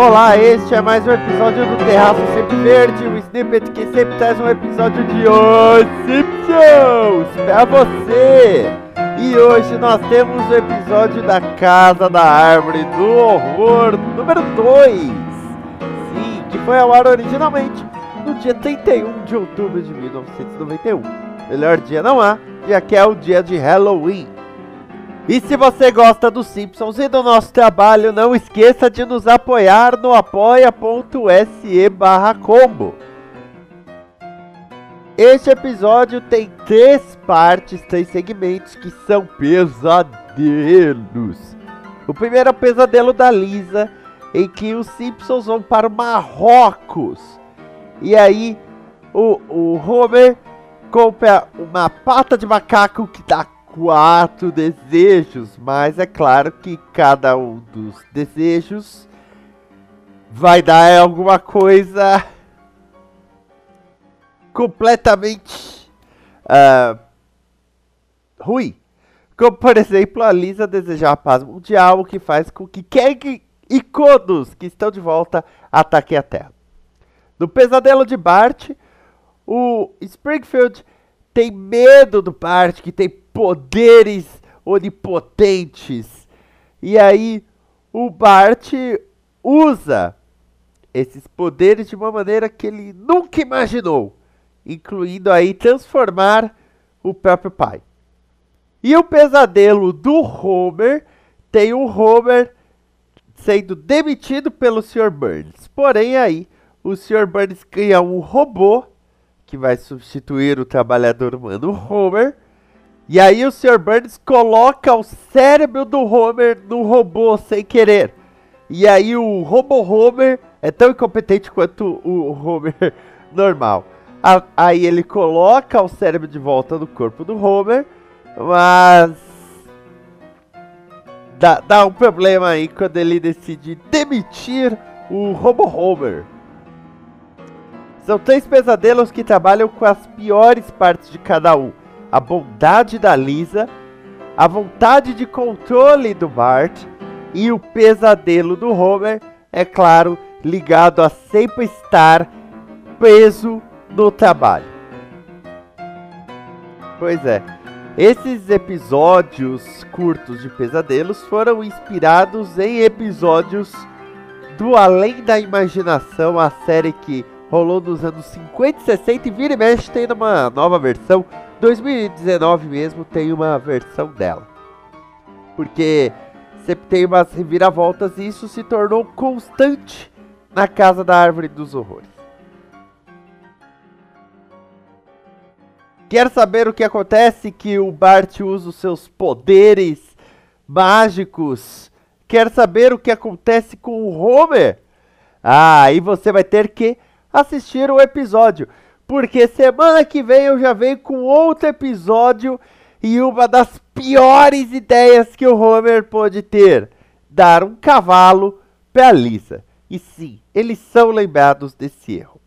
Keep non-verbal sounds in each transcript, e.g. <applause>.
Olá, este é mais um episódio do Terraço Sempre Verde, o snippet que sempre traz um episódio de Os Simpsons pra você. E hoje nós temos o episódio da Casa da Árvore do Horror número 2. Sim, que foi ao ar originalmente no dia 31 de outubro de 1991. Melhor dia não há, já que é o dia de Halloween. E se você gosta dos Simpsons e do nosso trabalho, não esqueça de nos apoiar no apoia.se barra combo. Este episódio tem três partes, três segmentos que são pesadelos. O primeiro é o pesadelo da Lisa, em que os Simpsons vão para o Marrocos. E aí o, o Homer compra uma pata de macaco que dá quatro desejos, mas é claro que cada um dos desejos vai dar alguma coisa completamente uh, ruim. Como, por exemplo, a Lisa desejar a paz mundial, o que faz com que Kang e Kodos, que estão de volta, ataquem a Terra. No pesadelo de Bart, o Springfield tem medo do Bart, que tem poderes onipotentes. E aí o Bart usa esses poderes de uma maneira que ele nunca imaginou, incluindo aí transformar o próprio pai. E o pesadelo do Homer tem o Homer sendo demitido pelo Sr. Burns. Porém aí o Sr. Burns cria um robô que vai substituir o trabalhador humano Homer e aí o Sr. Burns coloca o cérebro do Homer no robô sem querer. E aí o Robo Homer é tão incompetente quanto o Homer <laughs> normal. Aí ele coloca o cérebro de volta no corpo do Homer, mas dá, dá um problema aí quando ele decide demitir o Robo Homer. São três pesadelos que trabalham com as piores partes de cada um a bondade da Lisa, a vontade de controle do Bart e o pesadelo do Homer, é claro, ligado a sempre estar preso no trabalho. Pois é, esses episódios curtos de pesadelos foram inspirados em episódios do Além da Imaginação, a série que rolou nos anos 50 e 60 e vira e mexe tem uma nova versão 2019 mesmo tem uma versão dela. Porque sempre tem umas reviravoltas e isso se tornou constante na Casa da Árvore dos Horrores. Quer saber o que acontece que o Bart usa os seus poderes mágicos? Quer saber o que acontece com o Homer? Ah, aí você vai ter que assistir o episódio porque semana que vem eu já venho com outro episódio e uma das piores ideias que o Homer pode ter: dar um cavalo para Lisa. E sim, eles são lembrados desse erro.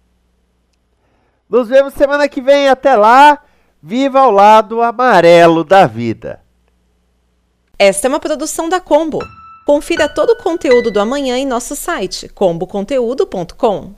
Nos vemos semana que vem. Até lá, viva ao lado amarelo da vida. Esta é uma produção da Combo. Confira todo o conteúdo do amanhã em nosso site comboconteúdo.com.